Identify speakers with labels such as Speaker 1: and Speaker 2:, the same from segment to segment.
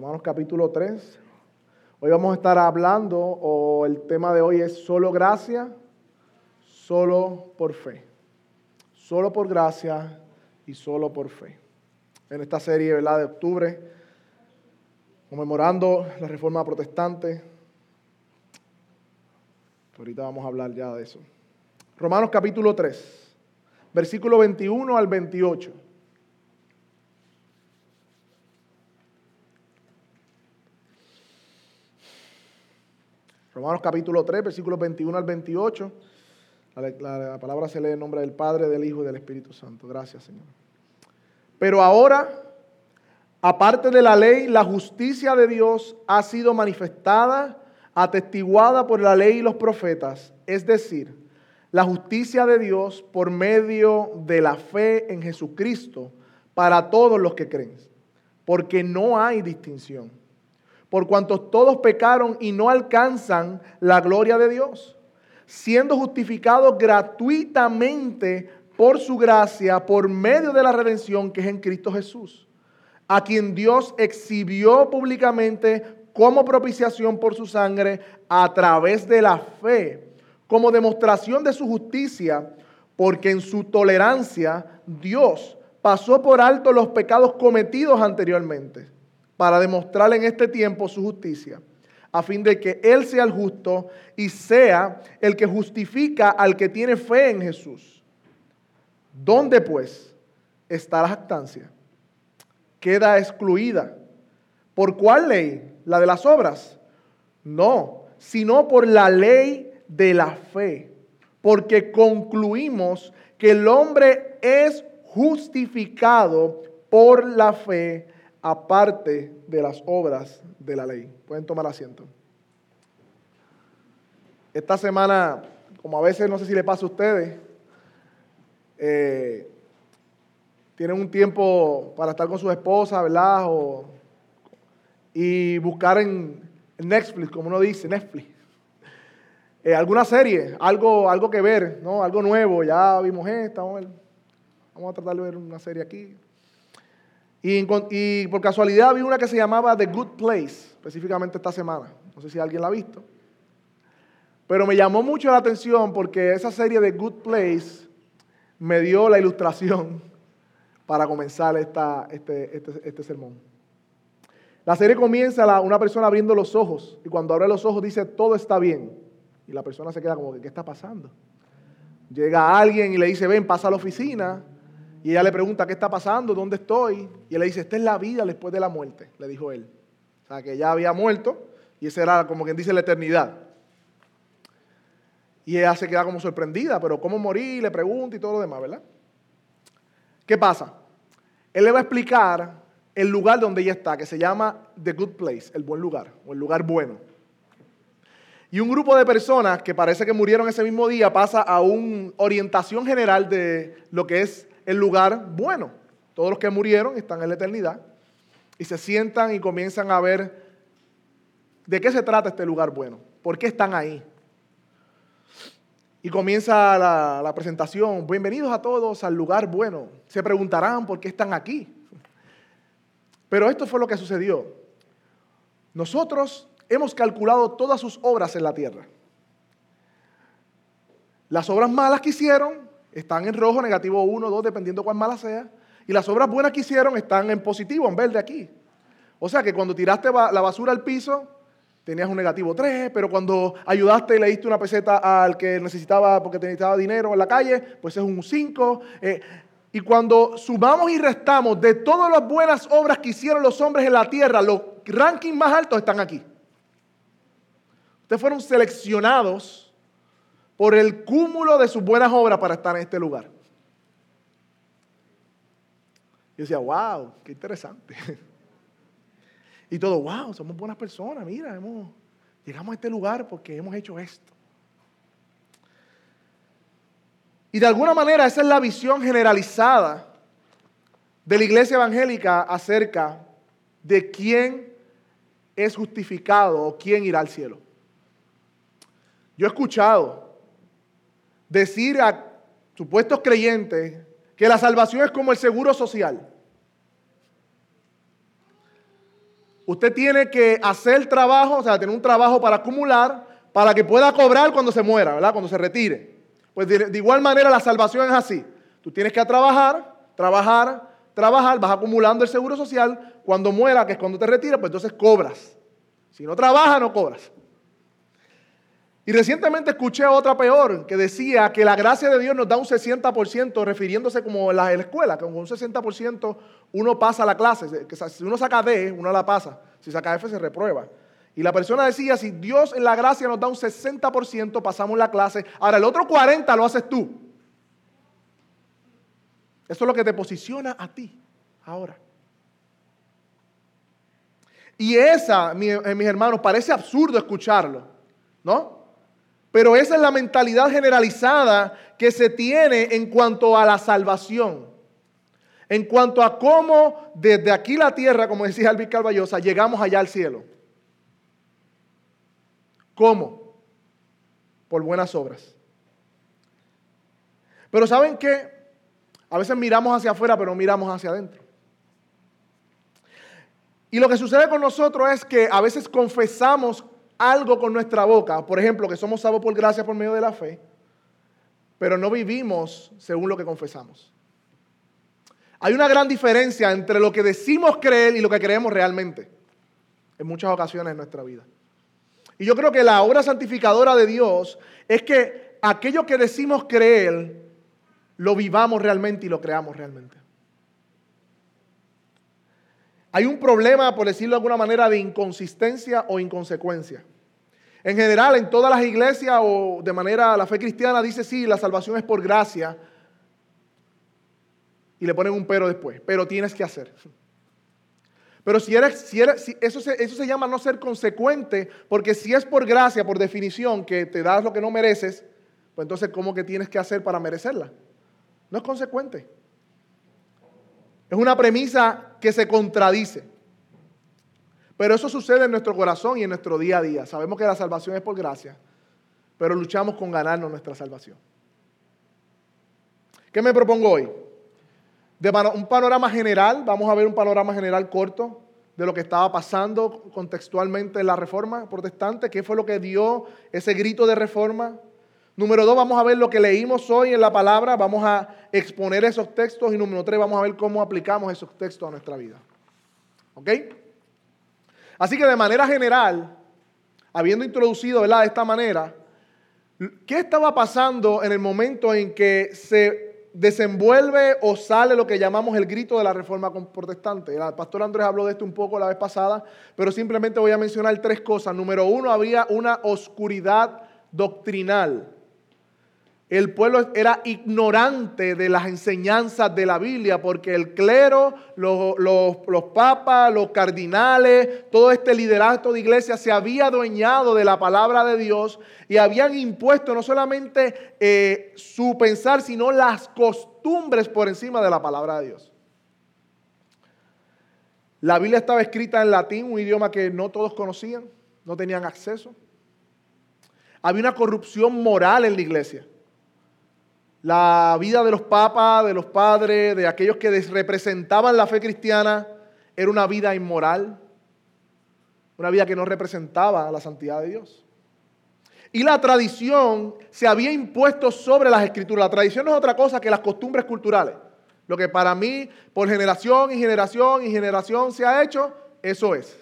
Speaker 1: Romanos capítulo 3. Hoy vamos a estar hablando, o el tema de hoy es solo gracia, solo por fe. Solo por gracia y solo por fe. En esta serie ¿verdad? de octubre, conmemorando la reforma protestante. Ahorita vamos a hablar ya de eso. Romanos capítulo 3, versículo 21 al 28. Romanos capítulo 3, versículos 21 al 28. La, palabra se lee en nombre del Padre, del Hijo y del Espíritu Santo. Gracias, Señor. Pero ahora, aparte de la ley, la justicia de Dios ha sido manifestada, atestiguada por la ley y los profetas. Es decir, la justicia de Dios por medio de la fe en Jesucristo para todos los que creen. Porque no hay distinción por cuanto todos pecaron y no alcanzan la gloria de Dios, siendo justificados gratuitamente por su gracia, por medio de la redención que es en Cristo Jesús, a quien Dios exhibió públicamente como propiciación por su sangre a través de la fe, como demostración de su justicia, porque en su tolerancia Dios pasó por alto los pecados cometidos anteriormente para demostrar en este tiempo su justicia, a fin de que Él sea el justo y sea el que justifica al que tiene fe en Jesús. ¿Dónde pues está la jactancia? Queda excluida. ¿Por cuál ley? ¿La de las obras? No, sino por la ley de la fe, porque concluimos que el hombre es justificado por la fe aparte de las obras de la ley. Pueden tomar asiento. Esta semana, como a veces no sé si le pasa a ustedes, eh, tienen un tiempo para estar con su esposa, ¿verdad? y buscar en Netflix, como uno dice, Netflix. Eh, alguna serie, algo, algo que ver, ¿no? Algo nuevo, ya vimos esta, vamos a tratar de ver una serie aquí. Y, por casualidad vi una que se llamaba The Good Place, específicamente esta semana. No sé si alguien la ha visto. Pero me llamó mucho la atención porque esa serie de Good Place me dio la ilustración para comenzar este, este, este sermón. La serie comienza una persona abriendo los ojos y cuando abre los ojos dice todo está bien. Y la persona se queda como que, ¿qué está pasando? Llega alguien y le dice, ven, pasa a la oficina y ella le pregunta, ¿qué está pasando? ¿Dónde estoy? Y él le dice, esta es la vida después de la muerte, le dijo él. O sea, que ya había muerto y esa era como quien dice la eternidad. Y ella se queda como sorprendida, pero ¿cómo morí? Le pregunta y todo lo demás, ¿verdad? ¿Qué pasa? Él le va a explicar el lugar donde ella está, que se llama The Good Place, el buen lugar, o el lugar bueno. Y un grupo de personas que parece que murieron ese mismo día pasa a una orientación general de lo que es el lugar bueno. Todos los que murieron están en la eternidad y se sientan y comienzan a ver de qué se trata este lugar bueno, por qué están ahí. Y comienza la, presentación, bienvenidos a todos al lugar bueno. Se preguntarán por qué están aquí. Pero esto fue lo que sucedió. Nosotros hemos calculado todas sus obras en la tierra. Las obras malas que hicieron están en rojo, negativo 1, 2, dependiendo cuán mala sea. Y las obras buenas que hicieron están en positivo, en verde aquí. O sea que cuando tiraste la basura al piso, tenías un negativo 3, pero cuando ayudaste y le diste una peseta al que necesitaba porque necesitaba dinero en la calle, pues es un 5. Eh, y cuando sumamos y restamos de todas las buenas obras que hicieron los hombres en la tierra, los rankings más altos están aquí. Ustedes fueron seleccionados por el cúmulo de sus buenas obras para estar en este lugar. Yo decía, wow, qué interesante. Y todo, wow, somos buenas personas, mira, hemos, llegamos a este lugar porque hemos hecho esto. Y de alguna manera esa es la visión generalizada de la iglesia evangélica acerca de quién es justificado o quién irá al cielo. Yo he escuchado decir a supuestos creyentes que la salvación es como el seguro social. usted tiene que hacer trabajo, o sea, tener un trabajo para acumular, para que pueda cobrar cuando se muera, ¿verdad? Cuando se retire. Pues de, de igual manera la salvación es así. Tú tienes que trabajar, trabajar, trabajar, vas acumulando el seguro social. Cuando muera, que es cuando te retiras, pues entonces cobras. Si no trabajas, no cobras. Y recientemente escuché otra peor que decía que la gracia de Dios nos da un 60%, refiriéndose como en la, escuela, que con un 60% uno pasa la clase. Si uno saca D, uno la pasa. Si saca F, se reprueba. Y la persona decía, si Dios en la gracia nos da un 60%, pasamos la clase. Ahora, el otro 40% lo haces tú. Eso es lo que te posiciona a ti ahora. Y esa, eh, mis hermanos, parece absurdo escucharlo, ¿no? Pero esa es la mentalidad generalizada que se tiene en cuanto a la salvación. En cuanto a cómo desde aquí la tierra, como decía Alvin Calvallosa, llegamos allá al cielo. ¿Cómo? Por buenas obras. Pero ¿saben qué? A veces miramos hacia afuera, pero miramos hacia adentro. Y lo que sucede con nosotros es que a veces confesamos algo con nuestra boca, por ejemplo, que somos salvos por gracia por medio de la fe, pero no vivimos según lo que confesamos. Hay una gran diferencia entre lo que decimos creer y lo que creemos realmente, en muchas ocasiones en nuestra vida. Y yo creo que la obra santificadora de Dios es que aquello que decimos creer, lo vivamos realmente y lo creamos realmente. Hay un problema, por decirlo de alguna manera, de inconsistencia o inconsecuencia. En general, en todas las iglesias o de manera la fe cristiana dice sí, la salvación es por gracia. Y le ponen un pero después, pero tienes que hacer. Pero si eres, si eres eso, se, eso se llama no ser consecuente, porque si es por gracia, por definición, que te das lo que no mereces, pues entonces, ¿cómo que tienes que hacer para merecerla? No es consecuente. Es una premisa que se contradice. Pero eso sucede en nuestro corazón y en nuestro día a día. Sabemos que la salvación es por gracia, pero luchamos con ganarnos nuestra salvación. ¿Qué me propongo hoy? De un panorama general, vamos a ver un panorama general corto de lo que estaba pasando contextualmente en la reforma protestante, qué fue lo que dio ese grito de reforma, Número dos, vamos a ver lo que leímos hoy en la palabra, vamos a exponer esos textos y número tres, vamos a ver cómo aplicamos esos textos a nuestra vida. ¿Ok? Así que de manera general, habiendo introducido de esta manera, ¿qué estaba pasando en el momento en que se desenvuelve o sale lo que llamamos el grito de la reforma protestante? El pastor Andrés habló de esto un poco la vez pasada, pero simplemente voy a mencionar tres cosas. Número uno, había una oscuridad doctrinal. El pueblo era ignorante de las enseñanzas de la Biblia porque el clero, los, papas, los cardinales, todo este liderazgo de iglesia se había adueñado de la palabra de Dios y habían impuesto no solamente eh, su pensar, sino las costumbres por encima de la palabra de Dios. La Biblia estaba escrita en latín, un idioma que no todos conocían, no tenían acceso. Había una corrupción moral en la iglesia. La vida de los papas, de los padres, de aquellos que representaban la fe cristiana, era una vida inmoral, una vida que no representaba la santidad de Dios. Y la tradición se había impuesto sobre las escrituras. La tradición no es otra cosa que las costumbres culturales. Lo que para mí, por generación y generación y generación se ha hecho, eso es.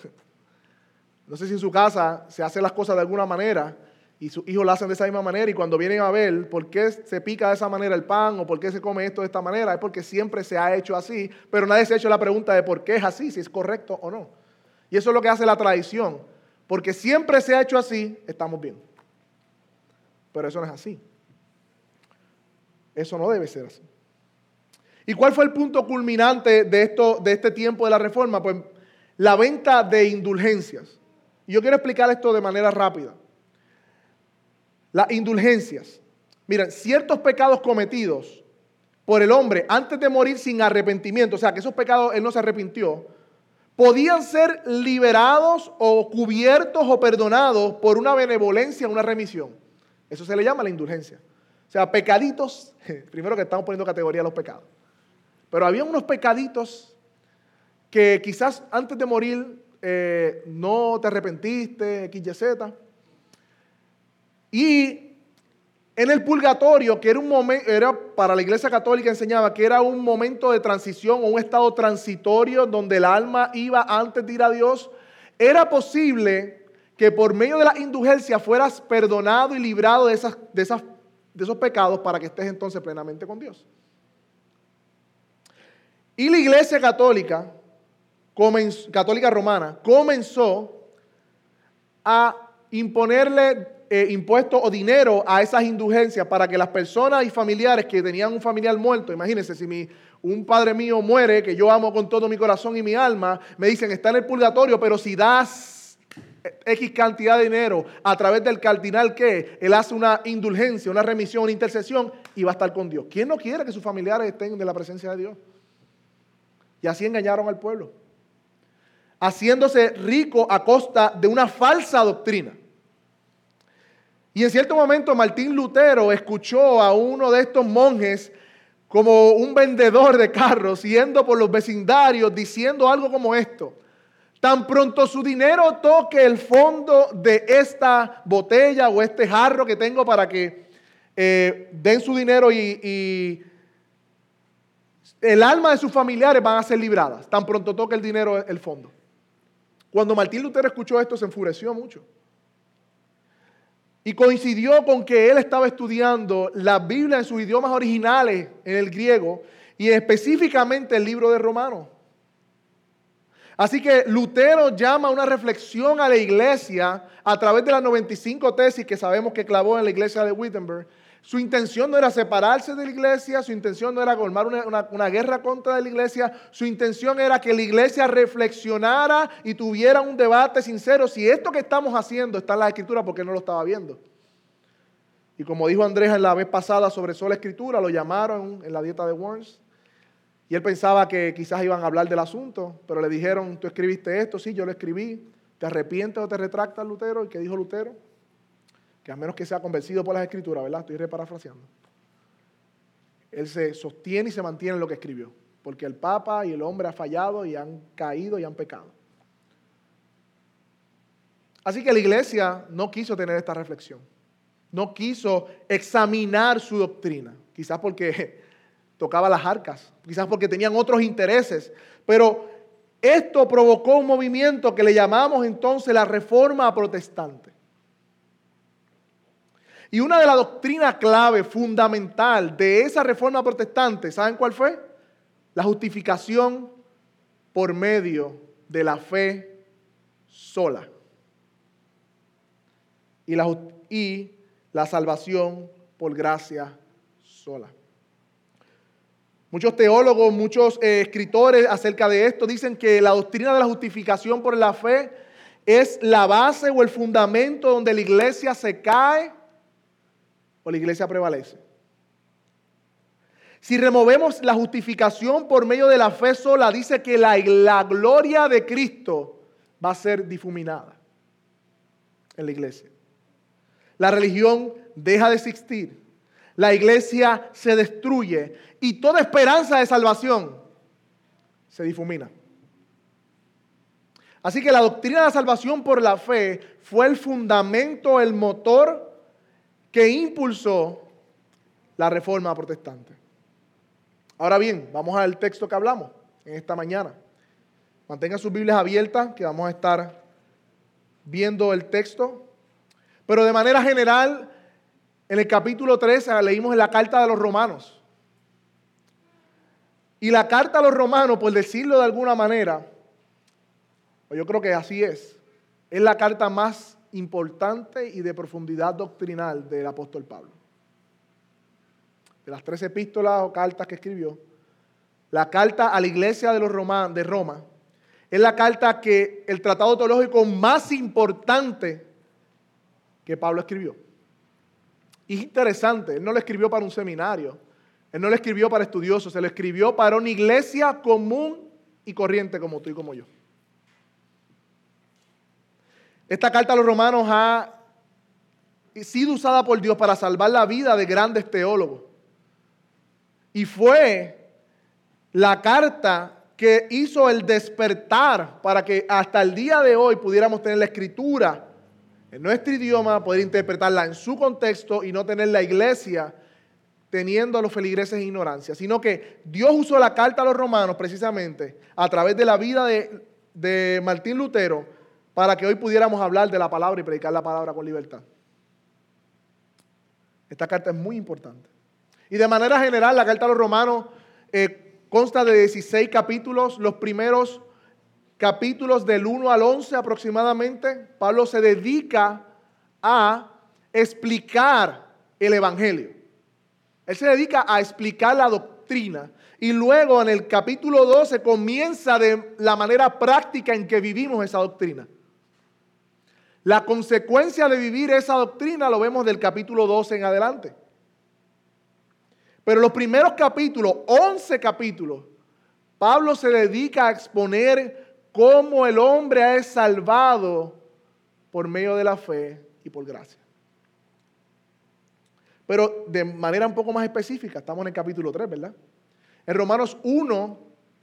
Speaker 1: No sé si en su casa se hacen las cosas de alguna manera, y sus hijos lo hacen de esa misma manera y cuando vienen a ver por qué se pica de esa manera el pan o por qué se come esto de esta manera, es porque siempre se ha hecho así, pero nadie se ha hecho la pregunta de por qué es así, si es correcto o no. Y eso es lo que hace la tradición, porque siempre se ha hecho así, estamos bien. Pero eso no es así. Eso no debe ser así. ¿Y cuál fue el punto culminante de, esto, de este tiempo de la reforma? Pues la venta de indulgencias. Y yo quiero explicar esto de manera rápida. Las indulgencias. Miren, ciertos pecados cometidos por el hombre antes de morir sin arrepentimiento, o sea, que esos pecados él no se arrepintió, podían ser liberados o cubiertos o perdonados por una benevolencia, una remisión. Eso se le llama la indulgencia. O sea, pecaditos, primero que estamos poniendo categoría a los pecados, pero había unos pecaditos que quizás antes de morir eh, no te arrepentiste, XYZ. Y en el purgatorio, que era un momento, era para la iglesia católica enseñaba que era un momento de transición o un estado transitorio donde el alma iba antes de ir a Dios, era posible que por medio de la indulgencia fueras perdonado y librado de, esas, de, esas, de esos pecados para que estés entonces plenamente con Dios. Y la iglesia católica, católica romana, comenzó a imponerle eh, impuestos o dinero a esas indulgencias para que las personas y familiares que tenían un familiar muerto, imagínense, si mi, un padre mío muere, que yo amo con todo mi corazón y mi alma, me dicen, está en el purgatorio, pero si das X cantidad de dinero a través del cardinal que él hace una indulgencia, una remisión, una intercesión y va a estar con Dios. ¿Quién no quiere que sus familiares estén de la presencia de Dios? Y así engañaron al pueblo, haciéndose rico a costa de una falsa doctrina. Y en cierto momento Martín Lutero escuchó a uno de estos monjes como un vendedor de carros yendo por los vecindarios diciendo algo como esto. Tan pronto su dinero toque el fondo de esta botella o este jarro que tengo para que eh, den su dinero y, y, el alma de sus familiares van a ser libradas. Tan pronto toque el dinero el fondo. Cuando Martín Lutero escuchó esto se enfureció mucho. Y coincidió con que él estaba estudiando la Biblia en sus idiomas originales, en el griego, y específicamente el libro de Romanos. Así que Lutero llama una reflexión a la iglesia a través de las 95 tesis que sabemos que clavó en la iglesia de Wittenberg su intención no era separarse de la iglesia, su intención no era colmar una, guerra contra la iglesia, su intención era que la iglesia reflexionara y tuviera un debate sincero si esto que estamos haciendo está en la escritura porque no lo estaba viendo. Y como dijo Andrés en la vez pasada sobre sola escritura, lo llamaron en la dieta de Worms. Y él pensaba que quizás iban a hablar del asunto, pero le dijeron, tú escribiste esto, sí, yo lo escribí, ¿te arrepientes o te retractas, Lutero? ¿Y qué dijo Lutero? Que a menos que sea convencido por las escrituras, ¿verdad? Estoy reparafraseando. Él se sostiene y se mantiene en lo que escribió, porque el Papa y el hombre han fallado y han caído y han pecado. Así que la iglesia no quiso tener esta reflexión, no quiso examinar su doctrina, quizás porque tocaba las arcas, quizás porque tenían otros intereses, pero esto provocó un movimiento que le llamamos entonces la reforma protestante. Y una de las doctrinas clave, fundamental de esa reforma protestante, ¿saben cuál fue? La justificación por medio de la fe sola. Y la, salvación por gracia sola. Muchos teólogos, muchos eh, escritores acerca de esto dicen que la doctrina de la justificación por la fe es la base o el fundamento donde la iglesia se cae o la iglesia prevalece. Si removemos la justificación por medio de la fe sola, dice que la, la gloria de Cristo va a ser difuminada en la iglesia. La religión deja de existir. La iglesia se destruye y toda esperanza de salvación se difumina. Así que la doctrina de la salvación por la fe fue el fundamento, el motor que impulsó la reforma protestante. Ahora bien, vamos al texto que hablamos en esta mañana. Mantengan sus Biblias abiertas, que vamos a estar viendo el texto. Pero de manera general, en el capítulo 13 leímos la carta de los romanos. Y la carta a los romanos, por decirlo de alguna manera, yo creo que así es, es la carta más importante y de profundidad doctrinal del apóstol Pablo. De las tres epístolas o cartas que escribió, la carta a la iglesia de, los Roma, de Roma es la carta que el tratado teológico más importante que Pablo escribió. Es interesante, él no lo escribió para un seminario, él no lo escribió para estudiosos, se lo escribió para una iglesia común y corriente como tú y como yo. Esta carta a los romanos ha sido usada por Dios para salvar la vida de grandes teólogos. Y fue la carta que hizo el despertar para que hasta el día de hoy pudiéramos tener la escritura en nuestro idioma, poder interpretarla en su contexto y no tener la iglesia teniendo a los feligreses en ignorancia, sino que Dios usó la carta a los romanos precisamente a través de la vida de, de Martín Lutero para que hoy pudiéramos hablar de la palabra y predicar la palabra con libertad. Esta carta es muy importante. Y de manera general, la carta a los romanos eh, consta de 16 capítulos. Los primeros capítulos del 1 al 11 aproximadamente, Pablo se dedica a explicar el Evangelio. Él se dedica a explicar la doctrina. Y luego en el capítulo 12 comienza de la manera práctica en que vivimos esa doctrina. La consecuencia de vivir esa doctrina lo vemos del capítulo 12 en adelante. Pero los primeros capítulos, 11 capítulos, Pablo se dedica a exponer cómo el hombre es salvado por medio de la fe y por gracia. Pero de manera un poco más específica, estamos en el capítulo 3, ¿verdad? En Romanos 1,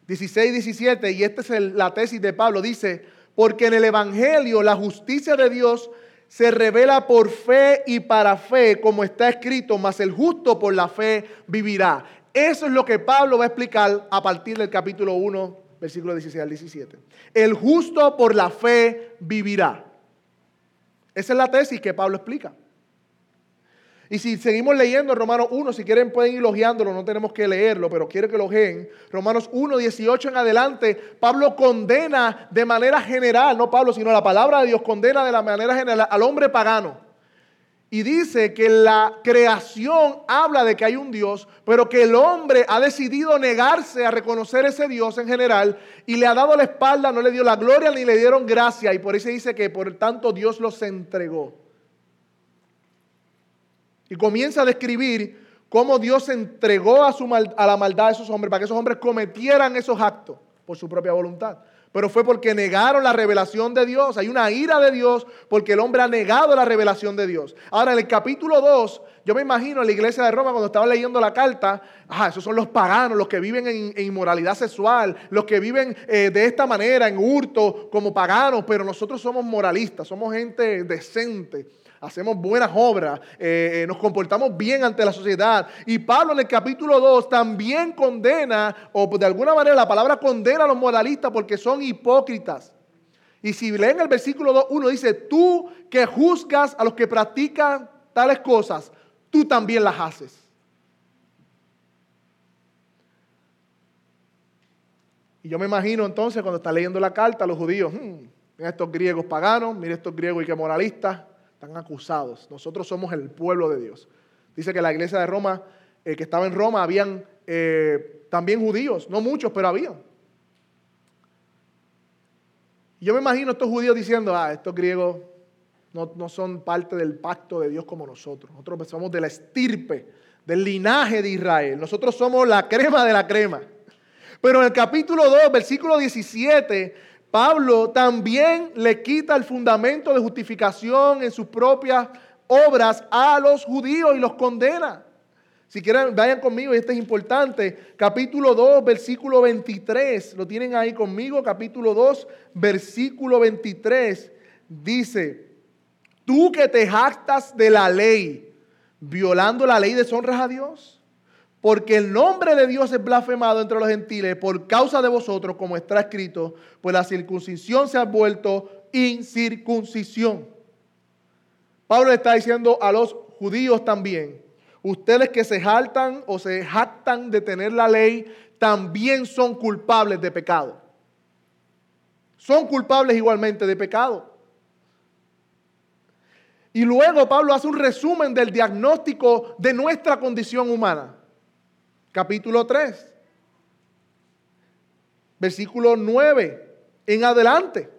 Speaker 1: 16 y 17, y esta es la tesis de Pablo, dice, porque en el Evangelio la justicia de Dios se revela por fe y para fe, como está escrito, mas el justo por la fe vivirá. Eso es lo que Pablo va a explicar a partir del capítulo 1, versículo 16 al 17. El justo por la fe vivirá. Esa es la tesis que Pablo explica. Y si seguimos leyendo Romanos 1, si quieren pueden ir logiándolo, no tenemos que leerlo, pero quiero que lo logeen. Romanos 1, 18 en adelante, Pablo condena de manera general, no Pablo, sino la palabra de Dios condena de la manera general al hombre pagano. Y dice que la creación habla de que hay un Dios, pero que el hombre ha decidido negarse a reconocer ese Dios en general y le ha dado la espalda, no le dio la gloria ni le dieron gracia. Y por eso dice que por tanto Dios los entregó. Y comienza a describir cómo Dios entregó a, su a la maldad de esos hombres para que esos hombres cometieran esos actos por su propia voluntad. Pero fue porque negaron la revelación de Dios. Hay una ira de Dios porque el hombre ha negado la revelación de Dios. Ahora, en el capítulo 2, yo me imagino en la iglesia de Roma cuando estaba leyendo la carta, ah, esos son los paganos, los que viven en, inmoralidad sexual, los que viven eh, de esta manera, en hurto, como paganos, pero nosotros somos moralistas, somos gente decente hacemos buenas obras, eh, eh, nos comportamos bien ante la sociedad. Y Pablo en el capítulo 2 también condena, o de alguna manera la palabra condena a los moralistas porque son hipócritas. Y si leen el versículo 2, uno dice, tú que juzgas a los que practican tales cosas, tú también las haces. Y yo me imagino entonces cuando está leyendo la carta a los judíos, hmm, estos griegos paganos, mira estos griegos y que moralistas, están acusados. Nosotros somos el pueblo de Dios. Dice que la iglesia de Roma, eh, que estaba en Roma, habían eh, también judíos, no muchos, pero habían. Yo me imagino estos judíos diciendo, ah, estos griegos no, no, son parte del pacto de Dios como nosotros. Nosotros somos de la estirpe, del linaje de Israel. Nosotros somos la crema de la crema. Pero en el capítulo 2, versículo 17, Pablo también le quita el fundamento de justificación en sus propias obras a los judíos y los condena. Si quieren, vayan conmigo, y este es importante. Capítulo 2, versículo 23. Lo tienen ahí conmigo. Capítulo 2, versículo 23. Dice, tú que te jactas de la ley, violando la ley, deshonras a Dios porque el nombre de Dios es blasfemado entre los gentiles por causa de vosotros, como está escrito, pues la circuncisión se ha vuelto incircuncisión. Pablo está diciendo a los judíos también, ustedes que se jaltan o se jactan de tener la ley, también son culpables de pecado. Son culpables igualmente de pecado. Y luego Pablo hace un resumen del diagnóstico de nuestra condición humana capítulo 3, versículo 9 en adelante.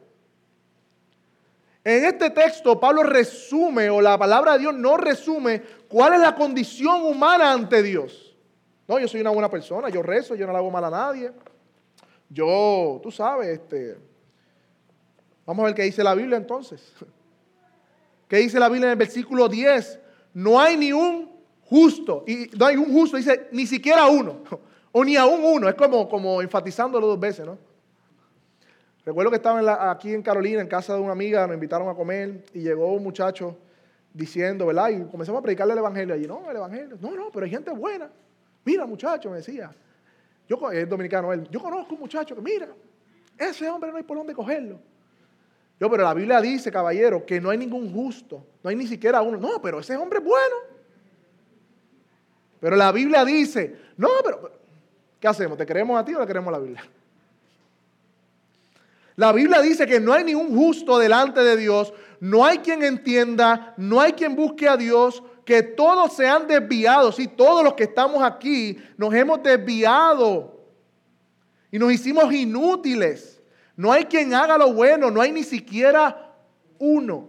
Speaker 1: En este texto Pablo resume, o la palabra de Dios no resume, cuál es la condición humana ante Dios. No, yo soy una buena persona, yo rezo, yo no le hago mal a nadie. Yo, tú sabes, este, vamos a ver qué dice la Biblia entonces. ¿Qué dice la Biblia en el versículo 10? No hay ni un justo. Y no hay un justo, dice, ni siquiera uno. O ni aún uno, es como, como enfatizándolo dos veces, ¿no? Recuerdo que estaba aquí en Carolina, en casa de una amiga, nos invitaron a comer y llegó un muchacho diciendo, ¿verdad? Y comenzamos a predicarle el evangelio allí. No, el evangelio. No, no, pero hay gente buena. Mira, muchacho, me decía. Yo, es dominicano él. Yo conozco un muchacho que, mira, ese hombre no hay por dónde cogerlo. Yo, pero la Biblia dice, caballero, que no hay ningún justo. No hay ni siquiera uno. No, pero ese hombre es bueno. Pero la Biblia dice, no, pero, ¿qué hacemos? ¿Te creemos a ti o le creemos a la Biblia? La Biblia dice que no hay ningún justo delante de Dios, no hay quien entienda, no hay quien busque a Dios, que todos se han desviado. Sí, todos los que estamos aquí nos hemos desviado y nos hicimos inútiles. No hay quien haga lo bueno, no hay ni siquiera uno.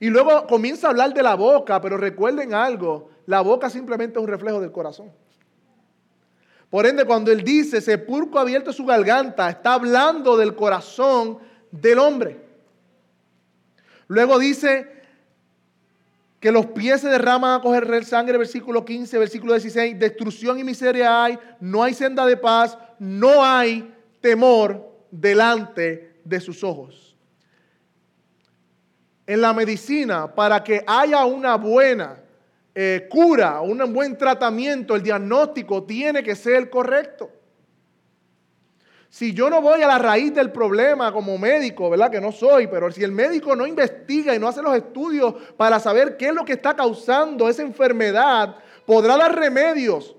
Speaker 1: Y luego comienza a hablar de la boca, pero recuerden algo, la boca simplemente es un reflejo del corazón. Por ende, cuando él dice, sepulcro abierto su garganta, está hablando del corazón del hombre. Luego dice que los pies se derraman a coger sangre, versículo 15, versículo 16, destrucción y miseria hay, no hay senda de paz, no hay temor delante de sus ojos. En la medicina, para que haya una buena eh, cura, un buen tratamiento, el diagnóstico tiene que ser correcto. Si yo no voy a la raíz del problema como médico, ¿verdad? Que no soy, pero si el médico no investiga y no hace los estudios para saber qué es lo que está causando esa enfermedad, podrá dar remedios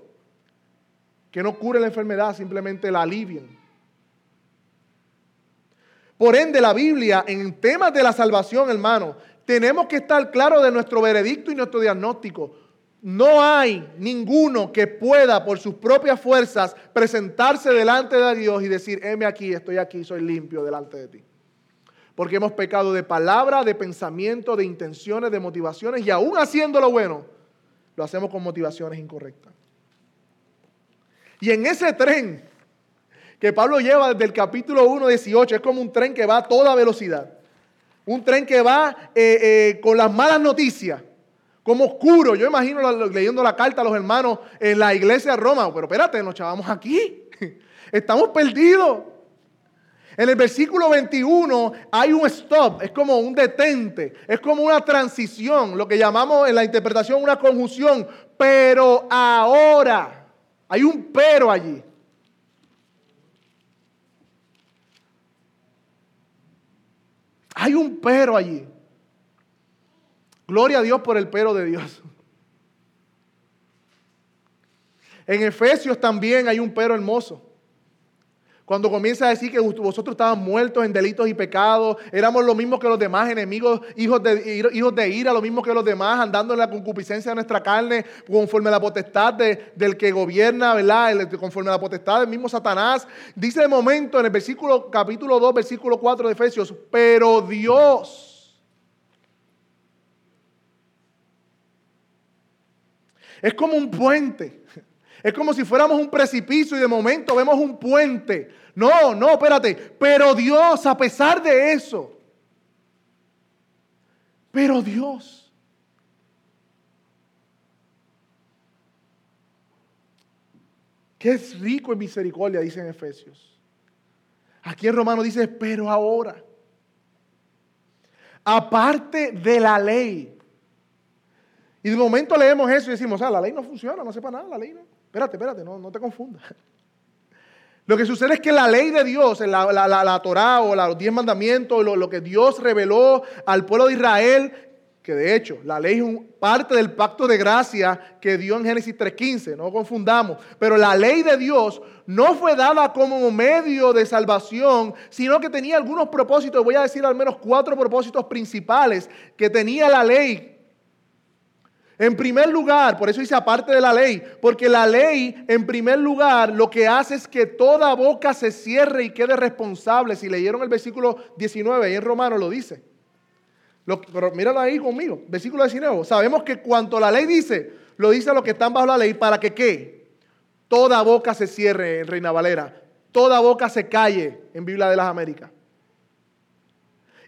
Speaker 1: que no curen la enfermedad, simplemente la alivien. Por ende, la Biblia en temas de la salvación, hermano, tenemos que estar claros de nuestro veredicto y nuestro diagnóstico. No hay ninguno que pueda por sus propias fuerzas presentarse delante de Dios y decir, heme aquí, estoy aquí, soy limpio delante de ti. Porque hemos pecado de palabra, de pensamiento, de intenciones, de motivaciones y aún haciendo lo bueno, lo hacemos con motivaciones incorrectas. Y en ese tren que Pablo lleva desde el capítulo 1, 18, es como un tren que va a toda velocidad. Un tren que va eh, eh, con las malas noticias, como oscuro. Yo imagino leyendo la carta a los hermanos en la iglesia de Roma, pero espérate, nos chavamos aquí. Estamos perdidos. En el versículo 21 hay un stop, es como un detente, es como una transición, lo que llamamos en la interpretación una conjunción. Pero ahora, hay un pero allí. Hay un pero allí. Gloria a Dios por el pero de Dios. En Efesios también hay un pero hermoso. Cuando comienza a decir que vosotros estaban muertos en delitos y pecados, éramos lo mismo que los demás enemigos, hijos de, hijos de ira, lo mismo que los demás, andando en la concupiscencia de nuestra carne, conforme a la potestad del que gobierna, ¿verdad? Conforme a la potestad del mismo Satanás. Dice de momento en el versículo, capítulo 2, versículo 4 de Efesios, pero Dios. Es como un puente. Es como si fuéramos un precipicio y de momento vemos un puente. No, no, espérate. Pero Dios, a pesar de eso, pero Dios. Que es rico en misericordia, dice en Efesios. Aquí en Romano dice, pero ahora, aparte de la ley. Y de momento leemos eso y decimos, ah, la ley no funciona, no sepa nada, la ley no. Espérate, espérate, no, no te confundas. Lo que sucede es que la ley de Dios, la, la, la, Torah o los diez mandamientos, lo, lo, que Dios reveló al pueblo de Israel, que de hecho la ley es parte del pacto de gracia que dio en Génesis 3.15, no confundamos, pero la ley de Dios no fue dada como medio de salvación, sino que tenía algunos propósitos, voy a decir al menos cuatro propósitos principales que tenía la ley en primer lugar, por eso dice aparte de la ley, porque la ley, en primer lugar, lo que hace es que toda boca se cierre y quede responsable. Si leyeron el versículo 19, ahí en Romano lo dice. pero míralo ahí conmigo, versículo 19. Sabemos que cuanto la ley dice, lo dice los que están bajo la ley, para que qué? Toda boca se cierre en Reina Valera, toda boca se calle en Biblia de las Américas.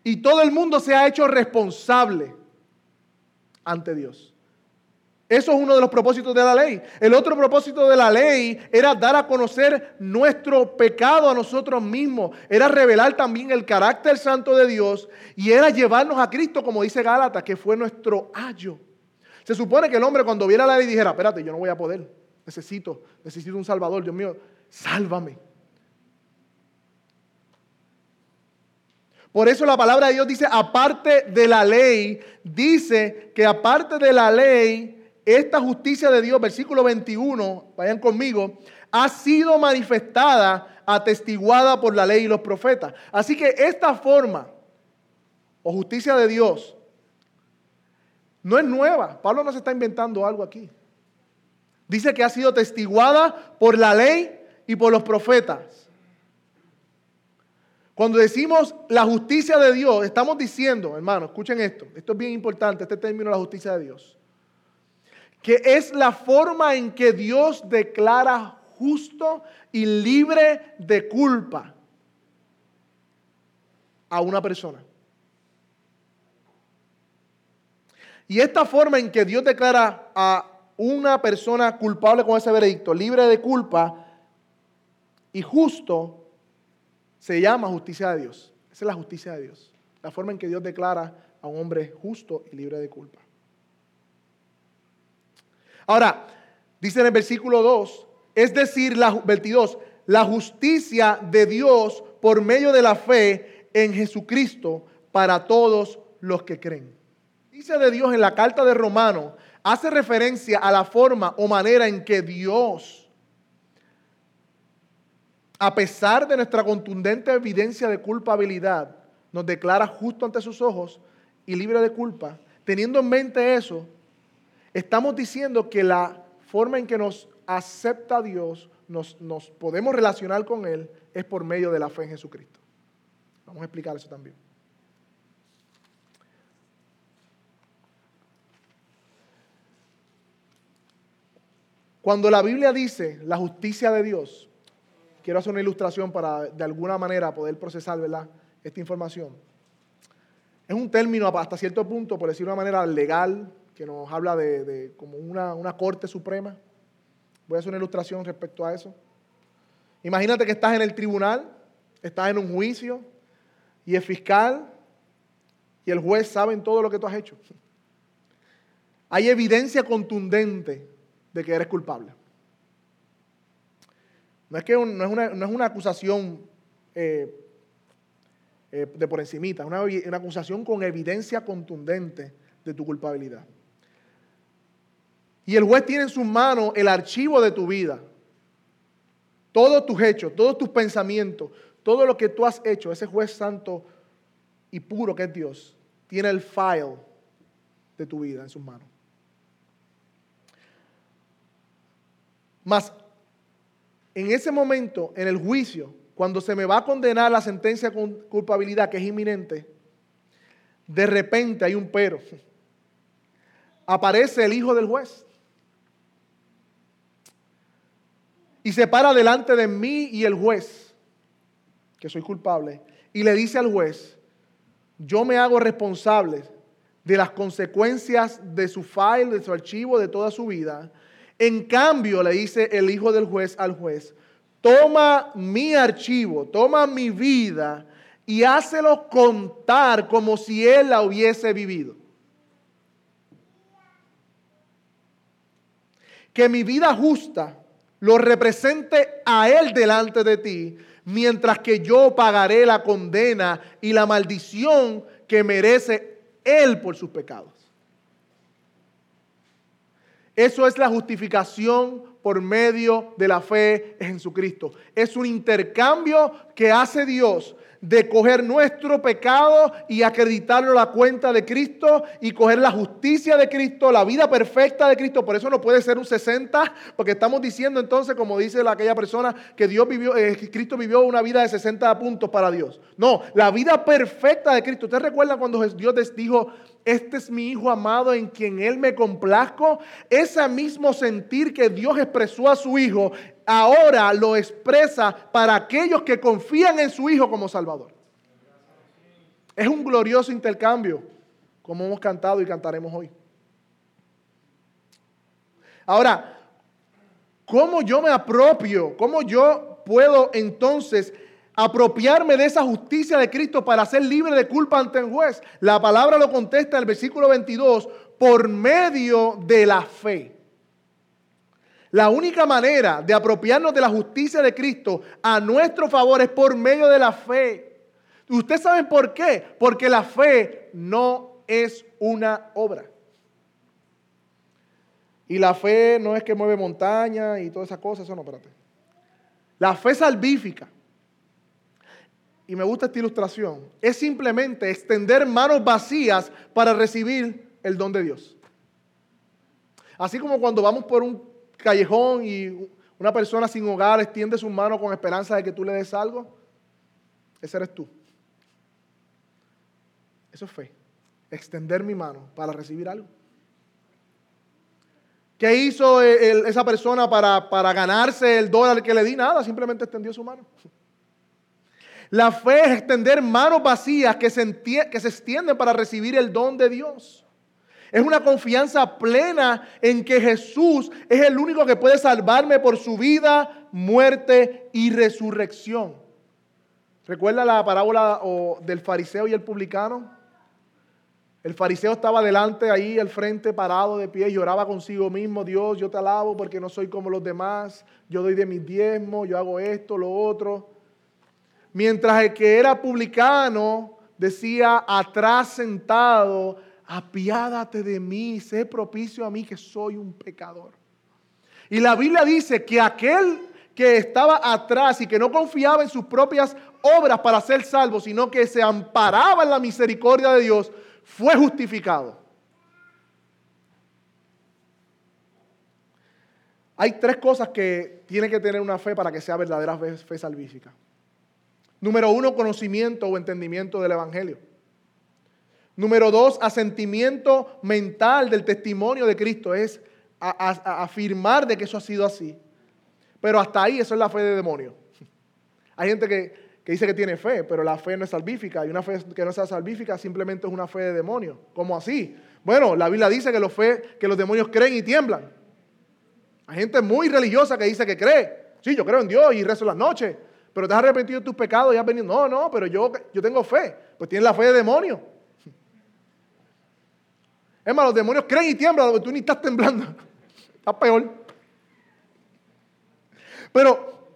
Speaker 1: Y todo el mundo se ha hecho responsable ante Dios. Eso es uno de los propósitos de la ley. El otro propósito de la ley era dar a conocer nuestro pecado a nosotros mismos. Era revelar también el carácter santo de Dios y era llevarnos a Cristo, como dice Gálatas, que fue nuestro ayo. Se supone que el hombre cuando viera la ley dijera, espérate, yo no voy a poder. Necesito, necesito un salvador. Dios mío, sálvame. Por eso la palabra de Dios dice, aparte de la ley, dice que aparte de la ley, esta justicia de Dios, versículo 21, vayan conmigo, ha sido manifestada, atestiguada por la ley y los profetas. Así que esta forma o justicia de Dios no es nueva. Pablo no se está inventando algo aquí. Dice que ha sido testiguada por la ley y por los profetas. Cuando decimos la justicia de Dios, estamos diciendo, hermano, escuchen esto, esto es bien importante, este término, la justicia de Dios que es la forma en que Dios declara justo y libre de culpa a una persona. Y esta forma en que Dios declara a una persona culpable con ese veredicto, libre de culpa y justo, se llama justicia de Dios. Esa es la justicia de Dios. La forma en que Dios declara a un hombre justo y libre de culpa. Ahora, dice en el versículo 2, es decir, la, 22, la justicia de Dios por medio de la fe en Jesucristo para todos los que creen. Dice de Dios en la carta de Romano, hace referencia a la forma o manera en que Dios, a pesar de nuestra contundente evidencia de culpabilidad, nos declara justo ante sus ojos y libre de culpa. Teniendo en mente eso, Estamos diciendo que la forma en que nos acepta Dios, nos, podemos relacionar con Él, es por medio de la fe en Jesucristo. Vamos a explicar eso también. Cuando la Biblia dice la justicia de Dios, quiero hacer una ilustración para de alguna manera poder procesar esta información. Es un término hasta cierto punto, por decirlo de una manera legal, que nos habla de, como una, una, corte suprema. Voy a hacer una ilustración respecto a eso. Imagínate que estás en el tribunal, estás en un juicio y el fiscal y el juez saben todo lo que tú has hecho. Hay evidencia contundente de que eres culpable. No es, que no es, una, no es una acusación eh, eh, de por encimita, es una, una acusación con evidencia contundente de tu culpabilidad. Y el juez tiene en sus manos el archivo de tu vida. Todos tus hechos, todos tus pensamientos, todo lo que tú has hecho, ese juez santo y puro que es Dios, tiene el file de tu vida en sus manos. Mas en ese momento, en el juicio, cuando se me va a condenar la sentencia con culpabilidad que es inminente, de repente hay un pero. Aparece el hijo del juez y se para delante de mí y el juez, que soy culpable, y le dice al juez, yo me hago responsable de las consecuencias de su file, de su archivo, de toda su vida. En cambio, le dice el hijo del juez al juez, toma mi archivo, toma mi vida y hácelo contar como si él la hubiese vivido. Que mi vida justa lo represente a Él delante de ti, mientras que yo pagaré la condena y la maldición que merece Él por sus pecados. Eso es la justificación por medio de la fe en Jesucristo. Es un intercambio que hace Dios de coger nuestro pecado y acreditarlo a la cuenta de Cristo y coger la justicia de Cristo, la vida perfecta de Cristo. Por eso no puede ser un 60, porque estamos diciendo entonces, como dice aquella persona, que Dios vivió, eh, Cristo vivió una vida de 60 puntos para Dios. No, la vida perfecta de Cristo. ¿Usted recuerda cuando Dios dijo, este es mi Hijo amado en quien Él me complazco? Ese mismo sentir que Dios expresó a su Hijo ahora lo expresa para aquellos que confían en su Hijo como Salvador. Es un glorioso intercambio, como hemos cantado y cantaremos hoy. Ahora, ¿cómo yo me apropio? ¿Cómo yo puedo entonces apropiarme de esa justicia de Cristo para ser libre de culpa ante el juez? La palabra lo contesta en el versículo 22, por medio de la fe. La única manera de apropiarnos de la justicia de Cristo a nuestro favor es por medio de la fe. ¿Ustedes saben por qué? Porque la fe no es una obra. Y la fe no es que mueve montañas y todas esas cosas, eso no, espérate. La fe salvífica, y me gusta esta ilustración, es simplemente extender manos vacías para recibir el don de Dios. Así como cuando vamos por un callejón y una persona sin hogar extiende sus manos con esperanza de que tú le des algo, ese eres tú. Eso es fe. Extender mi mano para recibir algo. ¿Qué hizo esa persona para, para ganarse el dólar que le di? Nada, simplemente extendió su mano. La fe es extender manos vacías que se, extienden para recibir el don de Dios. Es una confianza plena en que Jesús es el único que puede salvarme por su vida, muerte y resurrección. ¿Recuerda la parábola del fariseo y el publicano? El fariseo estaba delante ahí, al frente, parado de pie, lloraba consigo mismo, Dios, yo te alabo porque no soy como los demás, yo doy de mis diezmos, yo hago esto, lo otro. Mientras el que era publicano decía atrás sentado, apiádate de mí, sé propicio a mí que soy un pecador. Y la Biblia dice que aquel que estaba atrás y que no confiaba en sus propias obras para ser salvo, sino que se amparaba en la misericordia de Dios, fue justificado. Hay tres cosas que tiene que tener una fe para que sea verdadera fe, salvífica. Número uno, conocimiento o entendimiento del Evangelio. Número dos, asentimiento mental del testimonio de Cristo. Es afirmar de que eso ha sido así. Pero hasta ahí eso es la fe de demonio. Hay gente que, que dice que tiene fe, pero la fe no es salvífica. Y una fe que no sea salvífica simplemente es una fe de demonio. ¿Cómo así? Bueno, la Biblia dice que los, que los demonios creen y tiemblan. Hay gente muy religiosa que dice que cree. Sí, yo creo en Dios y rezo las noches. Pero te has arrepentido de tus pecados y has venido. No, no, pero yo, yo tengo fe. Pues tienes la fe de demonio. Es más, los demonios creen y tiemblan, tú ni estás temblando. Está peor. Pero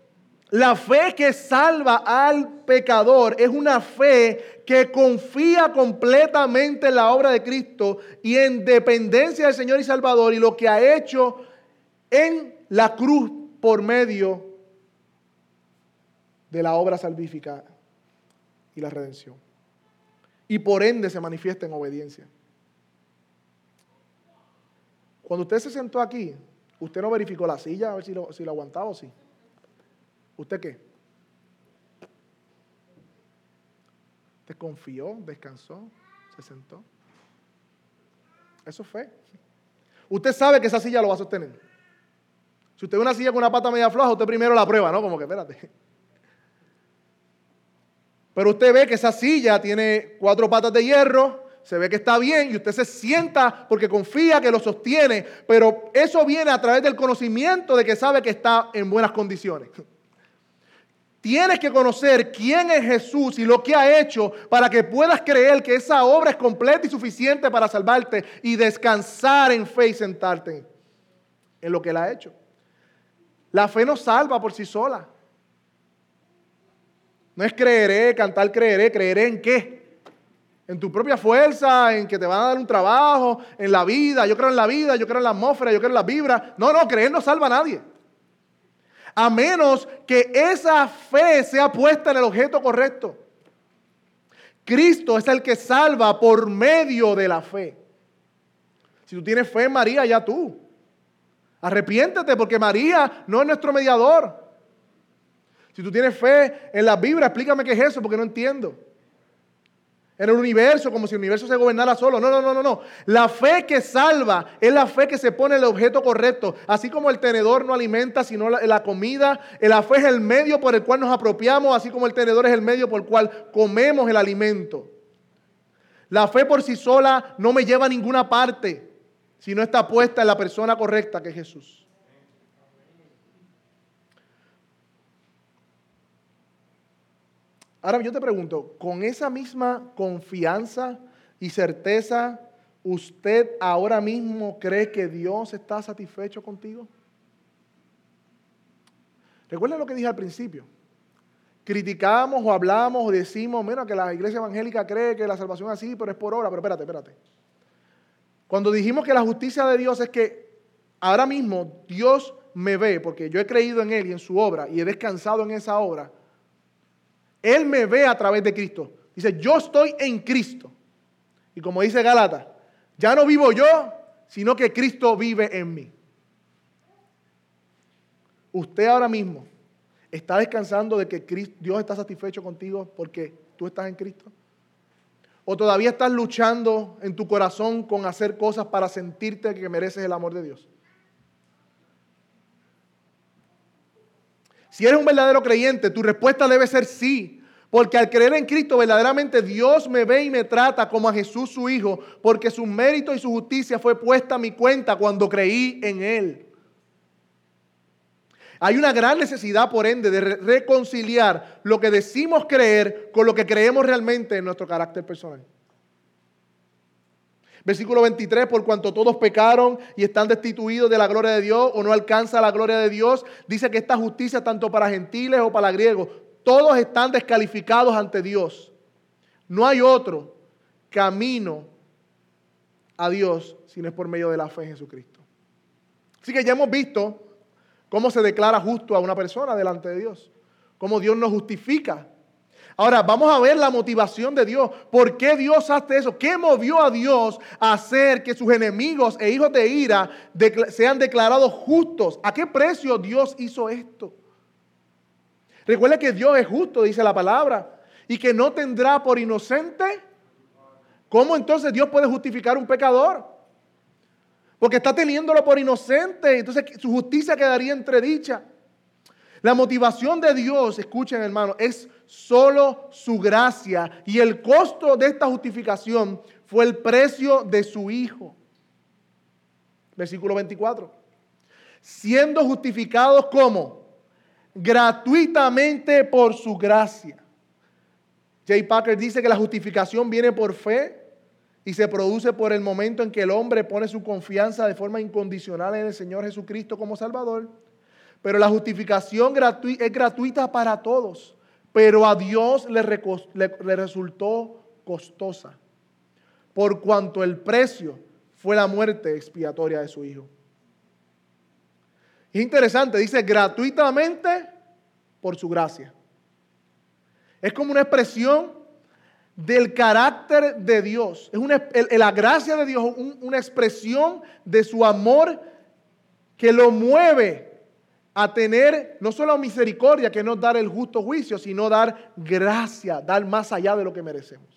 Speaker 1: la fe que salva al pecador es una fe que confía completamente en la obra de Cristo y en dependencia del Señor y Salvador y lo que ha hecho en la cruz por medio de la obra salvífica y la redención. Y por ende se manifiesta en obediencia. Cuando usted se sentó aquí, usted no verificó la silla a ver si lo, si lo aguantaba o sí. ¿Usted qué? ¿Usted confió, descansó, se sentó? Eso fue. Usted sabe que esa silla lo va a sostener. Si usted ve una silla con una pata media floja, usted primero la prueba, ¿no? Como que espérate. Pero usted ve que esa silla tiene cuatro patas de hierro, se ve que está bien y usted se sienta porque confía que lo sostiene, pero eso viene a través del conocimiento de que sabe que está en buenas condiciones. Tienes que conocer quién es Jesús y lo que ha hecho para que puedas creer que esa obra es completa y suficiente para salvarte y descansar en fe y sentarte en lo que Él ha hecho. La fe no salva por sí sola. No es creeré, cantar creeré, creeré en qué. En tu propia fuerza, en que te van a dar un trabajo, en la vida. Yo creo en la vida, yo creo en la atmósfera, yo creo en las vibras. No, no, creer no salva a nadie a menos que esa fe sea puesta en el objeto correcto. Cristo es el que salva por medio de la fe. Si tú tienes fe en María, ya tú. Arrepiéntete porque María no es nuestro mediador. Si tú tienes fe en la Biblia, explícame qué es eso porque no entiendo en el universo, como si el universo se gobernara solo. No, no, no, no, no. La fe que salva es la fe que se pone el objeto correcto. Así como el tenedor no alimenta, sino la, comida. La fe es el medio por el cual nos apropiamos, así como el tenedor es el medio por el cual comemos el alimento. La fe por sí sola no me lleva a ninguna parte. si no está puesta en la persona correcta que es Jesús. Ahora yo te pregunto, con esa misma confianza y certeza, ¿usted ahora mismo cree que Dios está satisfecho contigo? Recuerden lo que dije al principio. Criticamos o hablamos o decimos, mira, que la iglesia evangélica cree que la salvación es así, pero es por obra. Pero espérate, espérate. Cuando dijimos que la justicia de Dios es que ahora mismo Dios me ve, porque yo he creído en Él y en su obra y he descansado en esa obra, él me ve a través de Cristo. Dice, yo estoy en Cristo. Y como dice Galata, ya no vivo yo, sino que Cristo vive en mí. Usted ahora mismo está descansando de que Dios está satisfecho contigo porque tú estás en Cristo. ¿O todavía estás luchando en tu corazón con hacer cosas para sentirte que mereces el amor de Dios? Si eres un verdadero creyente, tu respuesta debe ser sí. Porque al creer en Cristo, verdaderamente Dios me ve y me trata como a Jesús su Hijo, porque su mérito y su justicia fue puesta a mi cuenta cuando creí en Él. Hay una gran necesidad, por ende, de reconciliar lo que decimos creer con lo que creemos realmente en nuestro carácter personal. Versículo 23, por cuanto todos pecaron y están destituidos de la gloria de Dios o no alcanza la gloria de Dios, dice que esta justicia tanto para gentiles o para griegos, todos están descalificados ante Dios. No hay otro camino a Dios si no es por medio de la fe en Jesucristo. Así que ya hemos visto cómo se declara justo a una persona delante de Dios, cómo Dios nos justifica Ahora, vamos a ver la motivación de Dios. ¿Por qué Dios hace eso? ¿Qué movió a Dios a hacer que sus enemigos e hijos de ira sean declarados justos? ¿A qué precio Dios hizo esto? Recuerda que Dios es justo, dice la palabra, y que no tendrá por inocente. ¿Cómo entonces Dios puede justificar un pecador? Porque está teniéndolo por inocente, entonces su justicia quedaría entredicha. La motivación de Dios, escuchen hermano, es solo su gracia. Y el costo de esta justificación fue el precio de su Hijo. Versículo 24. Siendo justificados como gratuitamente por su gracia. Jay Packer dice que la justificación viene por fe y se produce por el momento en que el hombre pone su confianza de forma incondicional en el Señor Jesucristo como Salvador pero la justificación es gratuita para todos, pero a Dios le, resultó costosa, por cuanto el precio fue la muerte expiatoria de su Hijo. Es interesante, dice gratuitamente por su gracia. Es como una expresión del carácter de Dios. Es una, la gracia de Dios, una expresión de su amor que lo mueve a tener no solo misericordia, que no dar el justo juicio, sino dar gracia, dar más allá de lo que merecemos.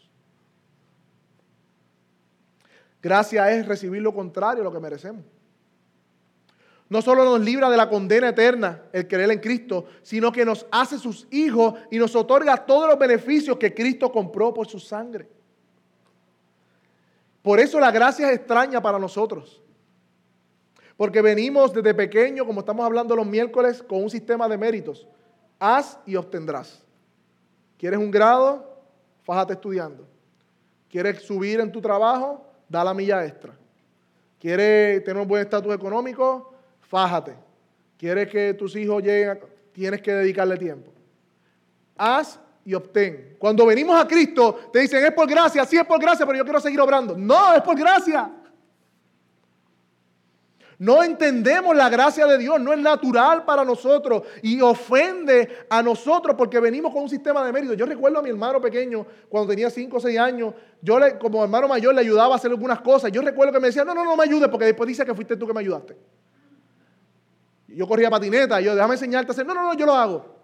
Speaker 1: Gracia es recibir lo contrario a lo que merecemos. No solo nos libra de la condena eterna el creer en Cristo, sino que nos hace sus hijos y nos otorga todos los beneficios que Cristo compró por su sangre. Por eso la gracia es extraña para nosotros. Porque venimos desde pequeño, como estamos hablando los miércoles, con un sistema de méritos. Haz y obtendrás. ¿Quieres un grado? Fájate estudiando. ¿Quieres subir en tu trabajo? Da la milla extra. ¿Quieres tener un buen estatus económico? Fájate. ¿Quieres que tus hijos lleguen? Tienes que dedicarle tiempo. Haz y obtén. Cuando venimos a Cristo, te dicen, es por gracia, sí es por gracia, pero yo quiero seguir obrando. No, es por gracia. No entendemos la gracia de Dios, no es natural para nosotros y ofende a nosotros porque venimos con un sistema de mérito. Yo recuerdo a mi hermano pequeño cuando tenía 5 o 6 años, yo le, como hermano mayor le ayudaba a hacer algunas cosas. Yo recuerdo que me decía, no, no, no me ayudes porque después dice que fuiste tú que me ayudaste. Yo corría patineta, yo déjame enseñarte a hacer, no, no, no, yo lo hago.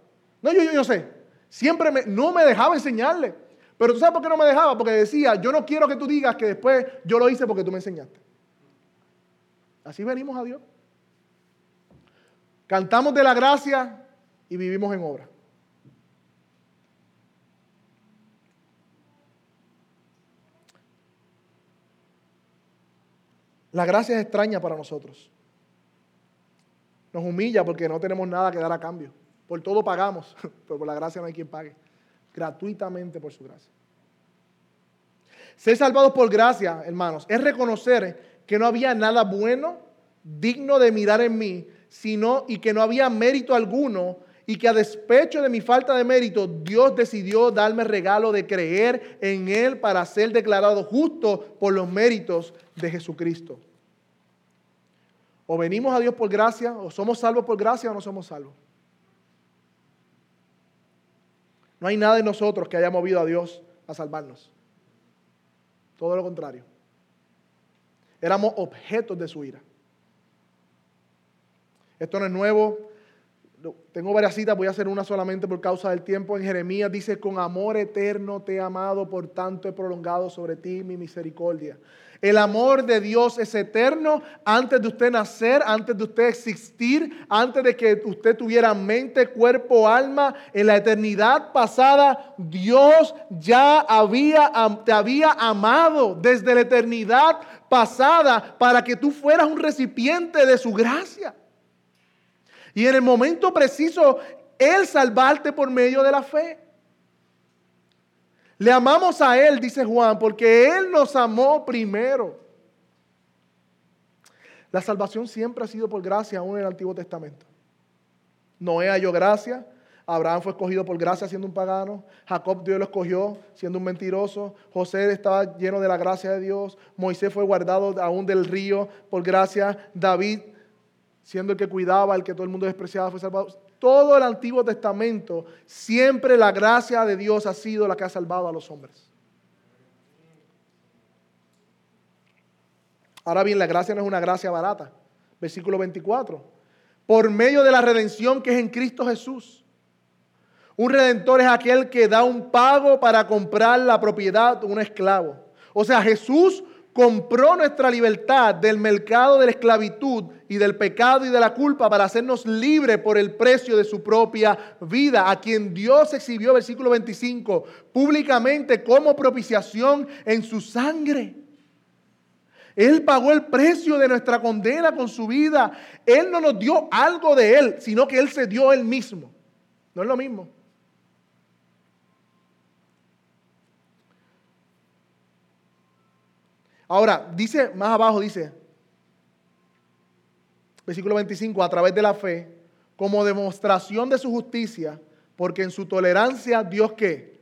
Speaker 1: No, yo, yo, yo sé. Siempre me, no me dejaba enseñarle. Pero tú sabes por qué no me dejaba, porque decía, yo no quiero que tú digas que después yo lo hice porque tú me enseñaste. Así venimos a Dios. Cantamos de la gracia y vivimos en obra. La gracia es extraña para nosotros. Nos humilla porque no tenemos nada que dar a cambio. Por todo pagamos, pero por la gracia no hay quien pague. Gratuitamente por su gracia. Ser salvados por gracia, hermanos, es reconocer que no había nada bueno, digno de mirar en mí, sino y que no había mérito alguno y que a despecho de mi falta de mérito, Dios decidió darme regalo de creer en Él para ser declarado justo por los méritos de Jesucristo. O venimos a Dios por gracia, o somos salvos por gracia o no somos salvos. No hay nada en nosotros que haya movido a Dios a salvarnos. Todo lo contrario. Éramos objetos de su ira. Esto no es nuevo. Tengo varias citas, voy a hacer una solamente por causa del tiempo. En Jeremías dice, con amor eterno te he amado, por tanto he prolongado sobre ti mi misericordia. El amor de Dios es eterno antes de usted nacer, antes de usted existir, antes de que usted tuviera mente, cuerpo, alma. En la eternidad pasada, Dios ya había, te había amado desde la eternidad pasada para que tú fueras un recipiente de su gracia. Y en el momento preciso, Él salvarte por medio de la fe. Le amamos a Él, dice Juan, porque Él nos amó primero. La salvación siempre ha sido por gracia, aún en el Antiguo Testamento. Noé halló gracia, Abraham fue escogido por gracia siendo un pagano, Jacob Dios lo escogió siendo un mentiroso, José estaba lleno de la gracia de Dios, Moisés fue guardado aún del río por gracia, David siendo el que cuidaba, el que todo el mundo despreciaba, fue salvado todo el Antiguo Testamento, siempre la gracia de Dios ha sido la que ha salvado a los hombres. Ahora bien, la gracia no es una gracia barata. Versículo 24. Por medio de la redención que es en Cristo Jesús. Un redentor es aquel que da un pago para comprar la propiedad de un esclavo. O sea, Jesús compró nuestra libertad del mercado de la esclavitud y del pecado y de la culpa para hacernos libres por el precio de su propia vida, a quien Dios exhibió, versículo 25, públicamente como propiciación en su sangre. Él pagó el precio de nuestra condena con su vida. Él no nos dio algo de Él, sino que Él se dio Él mismo. No es lo mismo. Ahora, dice más abajo, dice, versículo 25, a través de la fe, como demostración de su justicia, porque en su tolerancia Dios qué?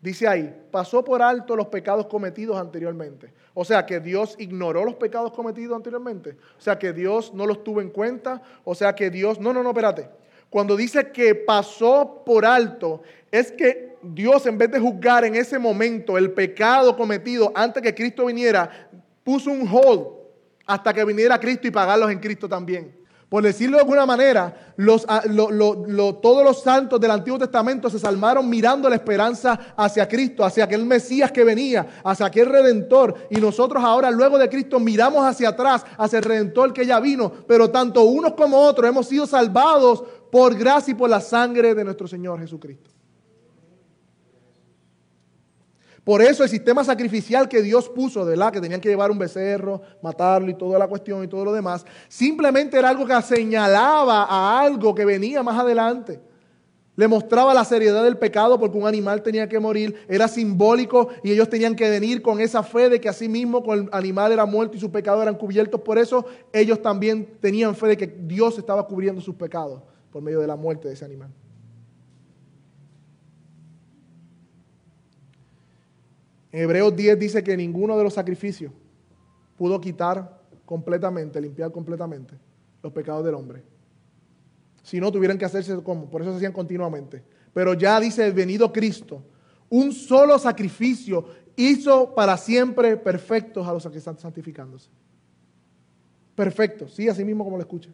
Speaker 1: Dice ahí, pasó por alto los pecados cometidos anteriormente. O sea que Dios ignoró los pecados cometidos anteriormente. O sea que Dios no los tuvo en cuenta. O sea que Dios, no, no, no, espérate. Cuando dice que pasó por alto, es que Dios en vez de juzgar en ese momento el pecado cometido antes que Cristo viniera, puso un hold hasta que viniera Cristo y pagarlos en Cristo también. Por decirlo de alguna manera, los, ah, todos los santos del Antiguo Testamento se salvaron mirando la esperanza hacia Cristo, hacia aquel Mesías que venía, hacia aquel Redentor. Y nosotros ahora, luego de Cristo, miramos hacia atrás, hacia el Redentor que ya vino. Pero tanto unos como otros hemos sido salvados por gracia y por la sangre de nuestro Señor Jesucristo. Por eso el sistema sacrificial que Dios puso, ¿verdad? Que tenían que llevar un becerro, matarlo y toda la cuestión y todo lo demás, simplemente era algo que señalaba a algo que venía más adelante. Le mostraba la seriedad del pecado porque un animal tenía que morir, era simbólico y ellos tenían que venir con esa fe de que así mismo el animal era muerto y sus pecados eran cubiertos. Por eso ellos también tenían fe de que Dios estaba cubriendo sus pecados por medio de la muerte de ese animal. En Hebreos 10 dice que ninguno de los sacrificios pudo quitar completamente, limpiar completamente los pecados del hombre. Si no, tuvieran que hacerse como, por eso se hacían continuamente. Pero ya dice, venido Cristo, un solo sacrificio hizo para siempre perfectos a los que están santificándose. Perfectos, sí, así mismo como lo escucha.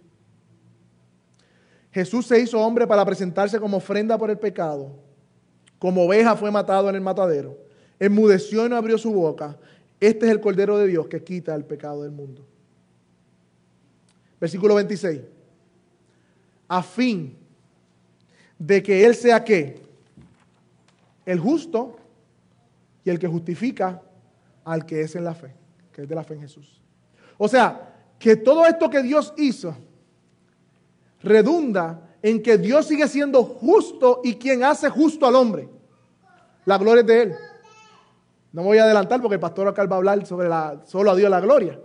Speaker 1: Jesús se hizo hombre para presentarse como ofrenda por el pecado. Como oveja fue matado en el matadero enmudeció y no abrió su boca. Este es el Cordero de Dios que quita el pecado del mundo. Versículo 26. A fin de que Él sea qué? El justo y el que justifica al que es en la fe, que es de la fe en Jesús. O sea, que todo esto que Dios hizo redunda en que Dios sigue siendo justo y quien hace justo al hombre. La gloria es de Él. No me voy a adelantar porque el pastor acá va a hablar sobre la, solo a Dios la gloria.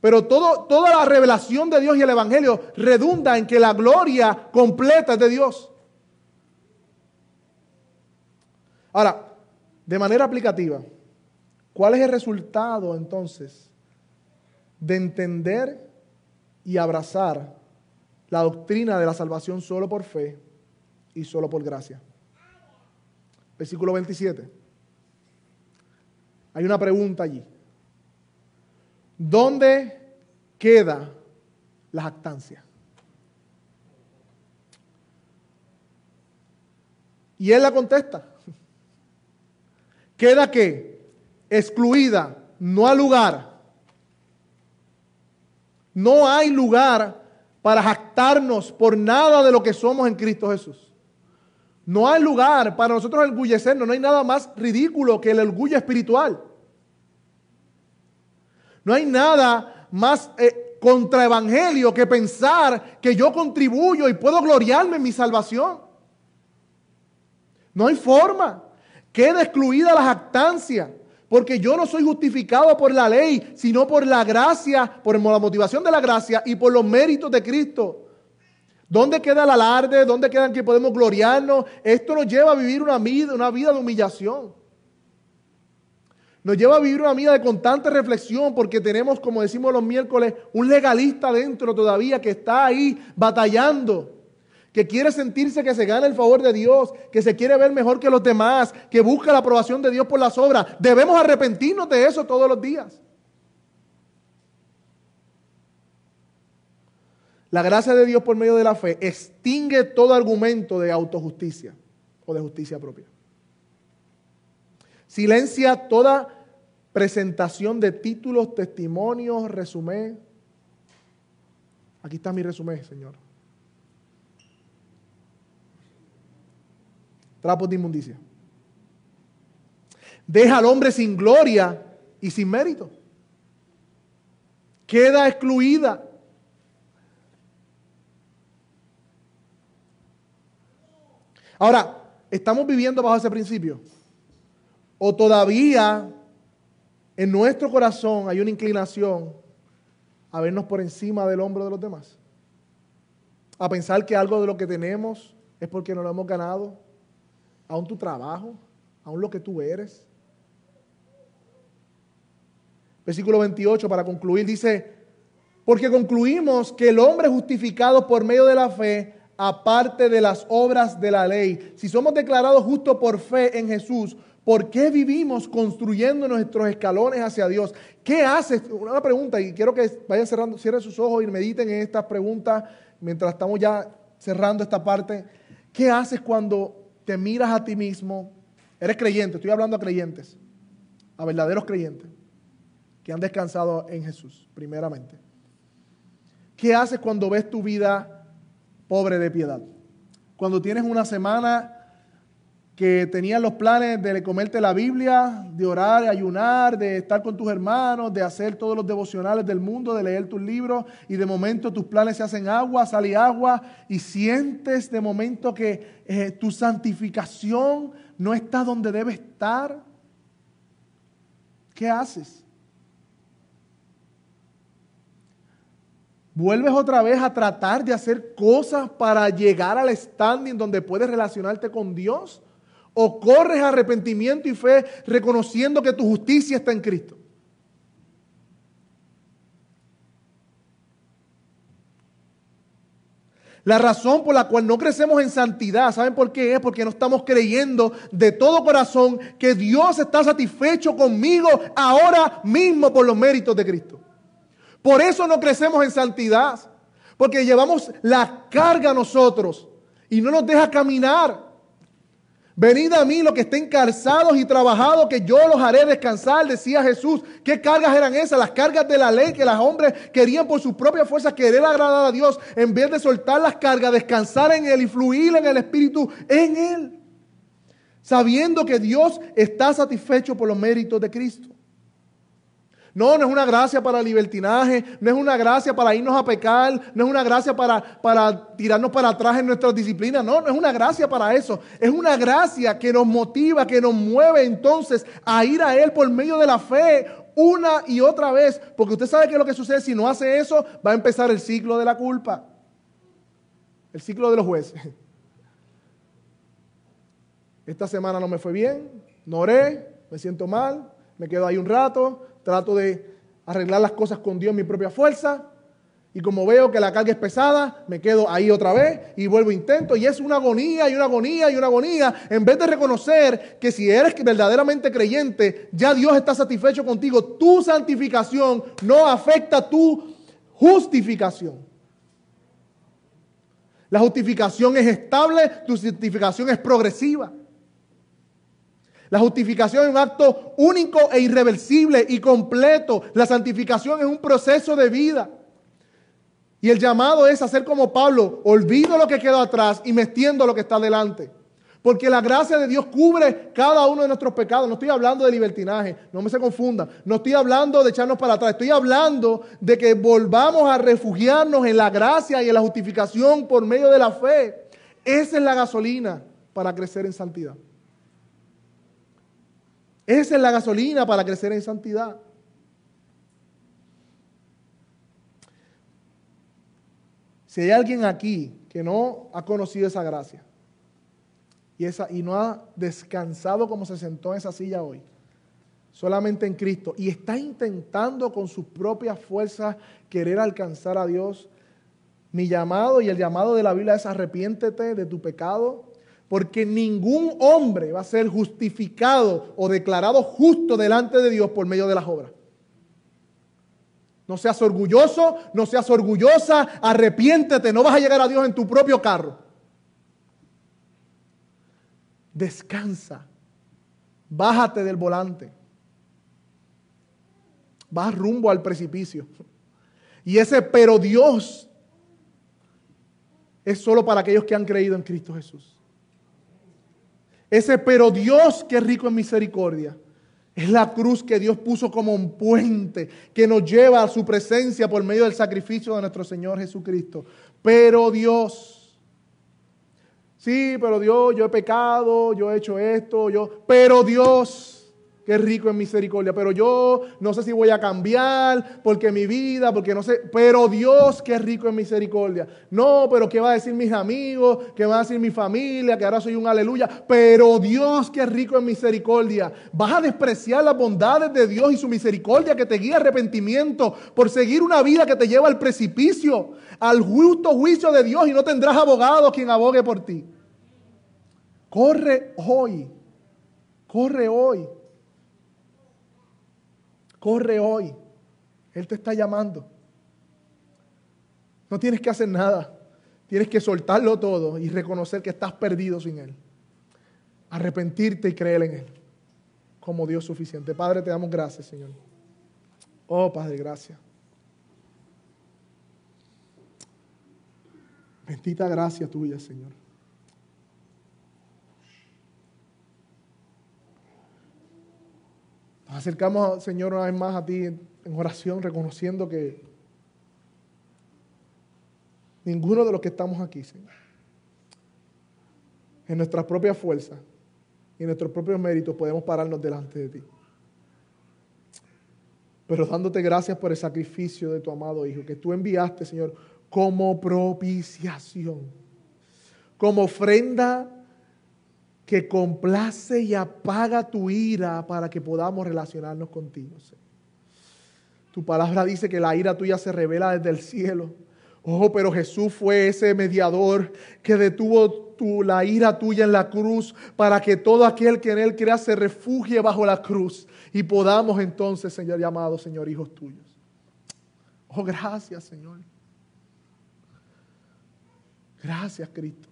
Speaker 1: Pero todo, toda la revelación de Dios y el Evangelio redunda en que la gloria completa es de Dios. Ahora, de manera aplicativa, ¿cuál es el resultado entonces de entender y abrazar la doctrina de la salvación solo por fe y solo por gracia? Versículo 27. Hay una pregunta allí. ¿Dónde queda la jactancia? Y él la contesta. ¿Queda qué? Excluida, no hay lugar. No hay lugar para jactarnos por nada de lo que somos en Cristo Jesús. No hay lugar para nosotros orgullecernos, no hay nada más ridículo que el orgullo espiritual. No hay nada más eh, contra evangelio que pensar que yo contribuyo y puedo gloriarme en mi salvación. No hay forma. Queda excluida la jactancia. Porque yo no soy justificado por la ley, sino por la gracia, por la motivación de la gracia y por los méritos de Cristo. ¿Dónde queda el alarde? ¿Dónde quedan que podemos gloriarnos? Esto nos lleva a vivir una vida, una vida de humillación. Nos lleva a vivir una vida de constante reflexión porque tenemos, como decimos los miércoles, un legalista dentro todavía que está ahí batallando, que quiere sentirse que se gana el favor de Dios, que se quiere ver mejor que los demás, que busca la aprobación de Dios por las obras. Debemos arrepentirnos de eso todos los días. La gracia de Dios por medio de la fe extingue todo argumento de autojusticia o de justicia propia. Silencia toda presentación de títulos, testimonios, resumen. Aquí está mi resumen, Señor. Trapos de inmundicia. Deja al hombre sin gloria y sin mérito. Queda excluida. Ahora, ¿estamos viviendo bajo ese principio? o todavía en nuestro corazón hay una inclinación a vernos por encima del hombro de los demás. A pensar que algo de lo que tenemos es porque no lo hemos ganado. Aún tu trabajo, aún lo que tú eres. Versículo 28 para concluir dice, porque concluimos que el hombre justificado por medio de la fe, aparte de las obras de la ley, si somos declarados justos por fe en Jesús, ¿Por qué vivimos construyendo nuestros escalones hacia Dios? ¿Qué haces? Una pregunta, y quiero que vayan cerrando, cierren sus ojos y mediten en estas preguntas mientras estamos ya cerrando esta parte. ¿Qué haces cuando te miras a ti mismo? Eres creyente, estoy hablando a creyentes, a verdaderos creyentes, que han descansado en Jesús, primeramente. ¿Qué haces cuando ves tu vida pobre de piedad? Cuando tienes una semana que tenían los planes de comerte la Biblia, de orar, de ayunar, de estar con tus hermanos, de hacer todos los devocionales del mundo, de leer tus libros, y de momento tus planes se hacen agua, sale agua, y sientes de momento que eh, tu santificación no está donde debe estar. ¿Qué haces? Vuelves otra vez a tratar de hacer cosas para llegar al standing donde puedes relacionarte con Dios o corres arrepentimiento y fe reconociendo que tu justicia está en Cristo. La razón por la cual no crecemos en santidad, ¿saben por qué? Es porque no estamos creyendo de todo corazón que Dios está satisfecho conmigo ahora mismo por los méritos de Cristo. Por eso no crecemos en santidad, porque llevamos la carga nosotros y no nos deja caminar. Venid a mí los que estén cansados y trabajados, que yo los haré descansar, decía Jesús. ¿Qué cargas eran esas? Las cargas de la ley que los hombres querían por sus propias fuerzas querer agradar a Dios, en vez de soltar las cargas, descansar en Él y fluir en el Espíritu en Él. Sabiendo que Dios está satisfecho por los méritos de Cristo. No, no es una gracia para libertinaje, no es una gracia para irnos a pecar, no es una gracia para, para tirarnos para atrás en nuestras disciplinas, no, no es una gracia para eso, es una gracia que nos motiva, que nos mueve entonces a ir a Él por medio de la fe una y otra vez, porque usted sabe que lo que sucede. Si no hace eso, va a empezar el ciclo de la culpa, el ciclo de los jueces. Esta semana no me fue bien, no oré, me siento mal, me quedo ahí un rato, trato de arreglar las cosas con Dios en mi propia fuerza. Y como veo que la carga es pesada, me quedo ahí otra vez y vuelvo a intento. Y es una agonía y una agonía y una agonía. En vez de reconocer que si eres verdaderamente creyente, ya Dios está satisfecho contigo. Tu santificación no afecta tu justificación. La justificación es estable, tu justificación es progresiva. La justificación es un acto único e irreversible y completo. La santificación es un proceso de vida. Y el llamado es hacer como Pablo, olvido lo que quedó atrás y me extiendo lo que está delante. Porque la gracia de Dios cubre cada uno de nuestros pecados. No estoy hablando de libertinaje, no me se confunda. No estoy hablando de echarnos para atrás. Estoy hablando de que volvamos a refugiarnos en la gracia y en la justificación por medio de la fe. Esa es la gasolina para crecer en santidad. Esa es la gasolina para crecer en santidad. Si hay alguien aquí que no ha conocido esa gracia y, no ha descansado como se sentó en esa silla hoy, solamente en Cristo, y está intentando con sus propias fuerzas querer alcanzar a Dios, mi llamado y el llamado de la Biblia es arrepiéntete de tu pecado, porque ningún hombre va a ser justificado o declarado justo delante de Dios por medio de las obras. No seas orgulloso, no seas orgullosa, arrepiéntete, no vas a llegar a Dios en tu propio carro. Descansa, bájate del volante, vas rumbo al precipicio. Y ese pero Dios es solo para aquellos que han creído en Cristo Jesús. Ese pero Dios que es rico en misericordia. Es la cruz que Dios puso como un puente que nos lleva a su presencia por medio del sacrificio de nuestro Señor Jesucristo. Pero Dios, sí, pero Dios, yo he pecado, yo he hecho esto, yo, pero Dios que rico en misericordia, pero yo no sé si voy a cambiar porque mi vida, porque no sé, pero Dios es rico en misericordia. No, pero ¿qué va a decir mis amigos? ¿Qué va a decir mi familia? Que ahora soy un aleluya, pero Dios es rico en misericordia. Vas a despreciar las bondades de Dios y su misericordia que te guía arrepentimiento por seguir una vida que te lleva al precipicio, al justo juicio de Dios y no tendrás abogado quien abogue por ti. Corre hoy, corre hoy. Corre hoy. Él te está llamando. No tienes que hacer nada. Tienes que soltarlo todo y reconocer que estás perdido sin Él. Arrepentirte y creer en Él como Dios suficiente. Padre, te damos gracias, Señor. Oh, Padre, gracias. Bendita gracia tuya, Señor. Nos acercamos, Señor, una vez más a ti en oración, reconociendo que ninguno de los que estamos aquí, Señor, en nuestras propias fuerzas y en nuestros propios méritos podemos pararnos delante de ti. Pero dándote gracias por el sacrificio de tu amado Hijo, que tú enviaste, Señor, como propiciación, como ofrenda que complace y apaga tu ira para que podamos relacionarnos contigo. Tu palabra dice que la ira tuya se revela desde el cielo. Oh, pero Jesús fue ese mediador que detuvo tu, la ira tuya en la cruz para que todo aquel que en él crea se refugie bajo la cruz y podamos entonces, Señor, llamado Señor, hijos tuyos. Oh, gracias, Señor. Gracias, Cristo.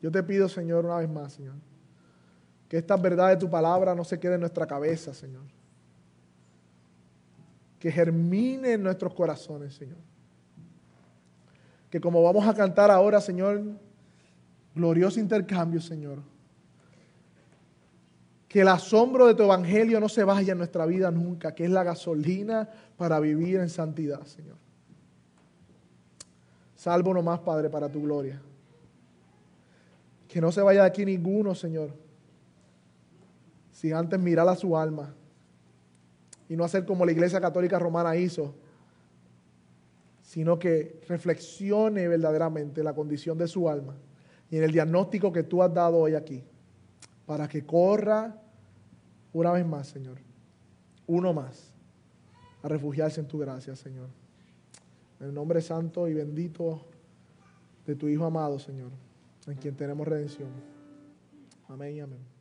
Speaker 1: Yo te pido, Señor, una vez más, Señor, que esta verdad de tu palabra no se quede en nuestra cabeza, Señor. Que germine en nuestros corazones, Señor. Que como vamos a cantar ahora, Señor, glorioso intercambio, Señor. Que el asombro de tu evangelio no se vaya en nuestra vida nunca, que es la gasolina para vivir en santidad, Señor. Salvo nomás, Padre, para tu gloria. Que no se vaya de aquí ninguno, Señor, sin antes mirar a su alma y no hacer como la Iglesia Católica Romana hizo, sino que reflexione verdaderamente la condición de su alma y en el diagnóstico que tú has dado hoy aquí, para que corra una vez más, Señor, uno más, a refugiarse en tu gracia, Señor. En el nombre santo y bendito de tu Hijo amado, Señor, en quien tenemos redención. Amén y amén.